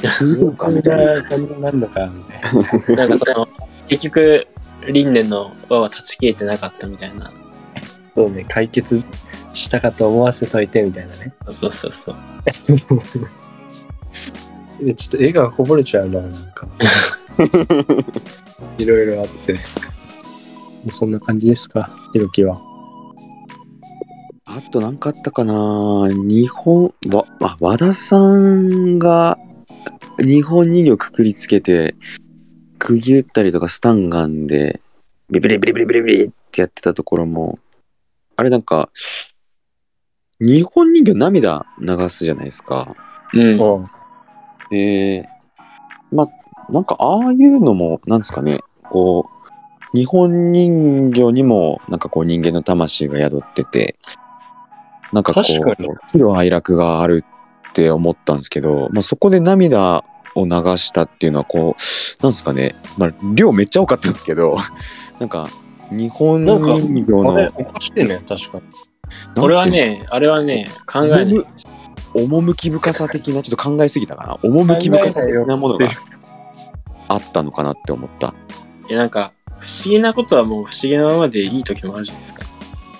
た。続くかみたいな。な感じなんのか、みたいな。なんかその、結局、輪廻の輪は断ち切れてなかったみたいな。そうね、解決したかと思わせといて、みたいなね。そうそうそう。えちょっと絵がこぼれちゃうな、なんか。いろいろあって。そんな感じですか、ひろきは。あと何かあったかな日本、わ、あ和田さんが日本人形くくりつけて、釘打ったりとかスタンガンで、ビビリビリビリビリビリってやってたところも、あれなんか、日本人形涙流すじゃないですか。うん。うん。で、まあ、なんかああいうのも、なんですかね、こう、日本人形にも、なんかこう人間の魂が宿ってて、なんかこ確かにう、喜怒哀楽があるって思ったんですけど、まあそこで涙を流したっていうのは、こう、なんですかね、まあ量めっちゃ多かったんですけど、なんか、日本人形の、あれ、おかしいね、確かに。俺はね、あれはね、考えない。趣趣深さ的な、ちょっと考えすぎたかな。趣深さ的なものがあったのかなって思った。いや、なんか、不思議なことはもう不思議なままでいい時もあるじゃないですか。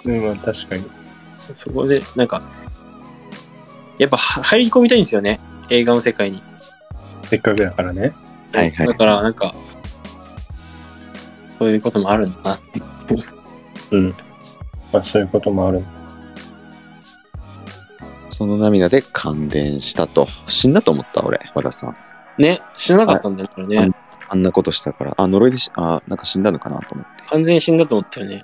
うん、まあ確かに。そこで、なんか、やっぱは入り込みたいんですよね。映画の世界に。せっかくだからね。はいはいだ。から、なんか、そういうこともあるんだなって。うん。まあそういうこともある。その涙で感電したと。死んだと思った、俺、和田さん。ね、知らなかったんだよ、これね。あんなことしたから。あ、呪いでし、あ、なんか死んだのかなと思って。完全に死んだと思ったよね。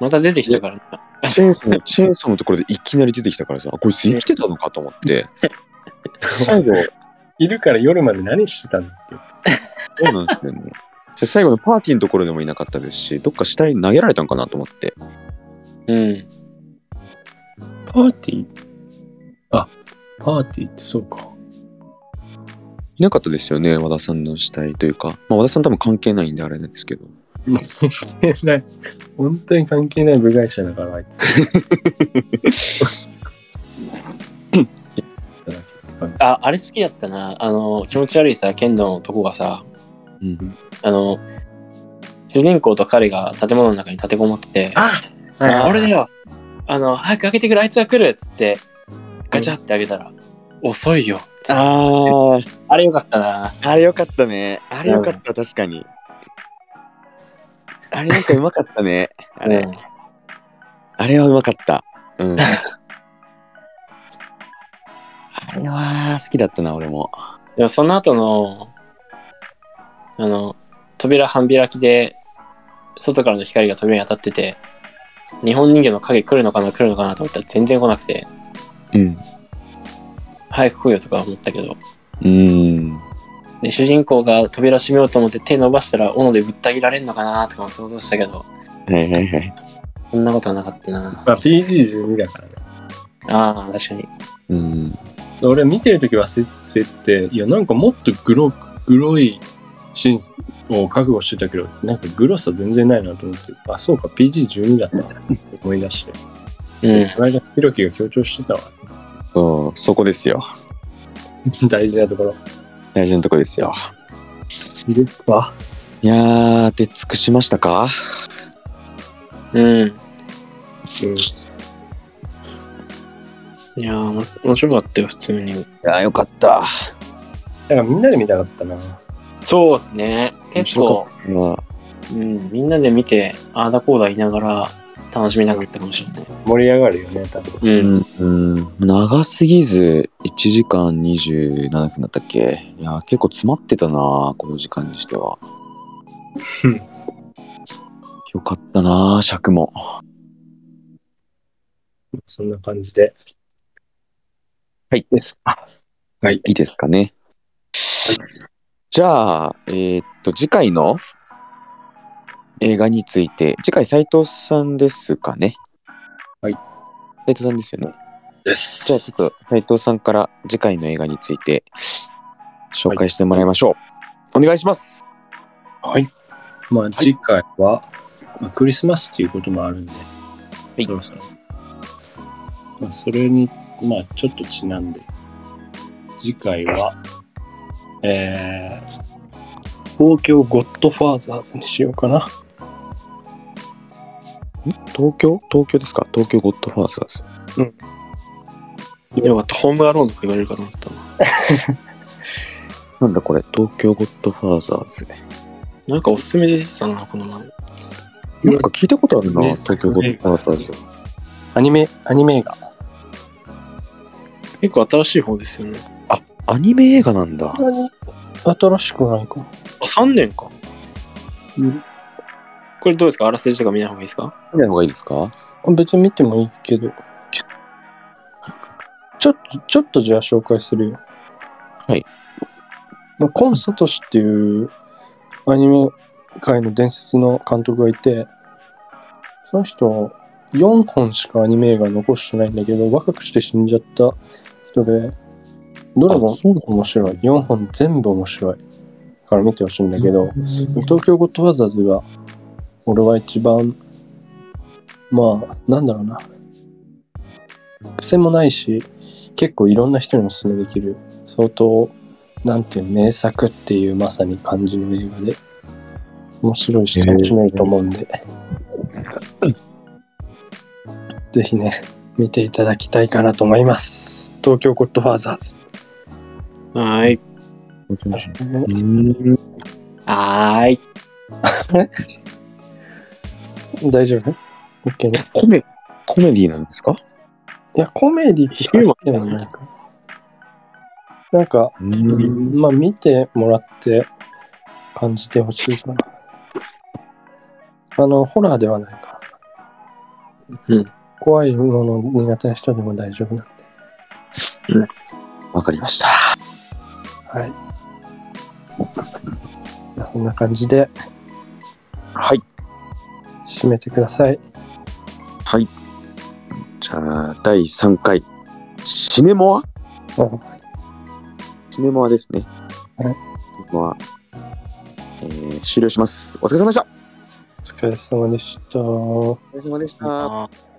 また出てきたからね。チェーンソーの、チェーンソーのところでいきなり出てきたからさ、あこいつ生きてたのかと思って。最後、昼から夜まで何してたんだって。そうなんですよね。で最後のパーティーのところでもいなかったですし、どっか死体に投げられたんかなと思って。うん。パーティー？あ、パーティーってそうか。いなかったですよね、和田さんの死体というか。まあ、和田さん多分関係ないんであれなんですけど。関係ない。本当に関係ない部外者だから、あいつ。あ、あれ好きだったな。あの、気持ち悪いさ、剣道のとこがさ、うん。あの、主人公と彼が建物の中に立てこもってて、ああ俺だよあの、早く開けてくれ、あいつが来るっつって、ガチャって開けたら、遅いよ。あー、あれよかったな。あれよかったね。あれよかった、確かに。あれなんかうまかったね。あれ、うんあれはうまかった。うん。あれは好きだったな、俺も。でもその後の、あの、扉半開きで、外からの光が扉に当たってて、日本人形の影来るのかな来るのかなと思ったら全然来なくて、うん。早く来いよとか思ったけど、うーん。で、主人公が扉閉めようと思って手伸ばしたら斧でぶった切られるのかなとかも想像したけど、はいはいはい。そんなことはなかったな。まあ PG12 だからね。ああ、確かに。うん。俺見てるとき忘れてて、いや、なんかもっとグロ、グロいシーンを覚悟してたけど、なんかグロさ全然ないなと思って、あ、そうか、PG12 だったなって思い出して。うん。その間、ひろきが強調してたわ。そう、そこですよ。大事なところ。大事なとこですよ。いいですか？いやー、出尽くしましたか？うん。うん。いやー、面白かったよ、普通に。いやー、よかった。だからみんなで見たかったな。そうですね。結構、うん、みんなで見て、ああだこうだ言いながら楽しみなかったかもしれない。盛り上がるよね、多分。うん。うん、うん、長すぎず1時間27分だったっけ？いやー結構詰まってたなこの時間にしては よかったな尺もそんな感じで。はいですか。はい。いいですかねじゃあえーっと次回の映画について次回斉藤さんですかね？はい。斉藤さんですよね？です。じゃあちょっと斉藤さんから次回の映画について紹介してもらいましょう、お願いします。はい。まあ、次回は、まあ、クリスマスっていうこともあるんで、い。そろそろ。まあ、それに、まあ、ちょっとちなんで、次回は、えー、東京ゴッドファーザーズにしようかな。東京？東京ですか？東京ゴッドファーザーズよかった。ホームアローンとか言われるかと思ったな。なんだこれ？東京ゴッドファーザーズなんかおすすめでしたな、この前。なんか聞いたことあるな、ね東京ゴッドファーザーズ。アニメ、アニメ映画。結構新しい方ですよね。アニメ映画なんだ。何新しくないか。あ、3年か。うんこれどうですか？あらすじとか見ない方がいいですか？見ない方がいいですか？別に見てもいいけど。ちょっと、ちょっとじゃあ紹介するよ。はい。まあ、コン・サトシっていうアニメ界の伝説の監督がいて、その人、4本しかアニメ映画残してないんだけど、若くして死んじゃった人で、どれもあそう面白い。4本全部面白い。から見てほしいんだけど、東京ゴッドファーザーズが、俺は一番、まあ、なんだろうな。癖もないし、結構いろんな人にお勧めできる、相当、なんていう名作っていうまさに感じの映画で、面白いし楽しめると思うんで、ぜひね、見ていただきたいかなと思います。東京ゴッドファーザーズ。はい。うんはーい。大丈夫 ?OK ね。コメ、コメディなんですか？いや、コメディって言ってもないか。なんか、うん。まあ見てもらって感じてほしいかな。あの、ホラーではないから。うん怖いもの苦手な人でも大丈夫なんで。わかりました。はい。そんな感じではい。締めてください。はい。じゃあ、第3回、シネモア？うんシネモアですね。はい。シネモア、えー終了します。お疲れ様でした。お疲れ様でした。お疲れ様でした。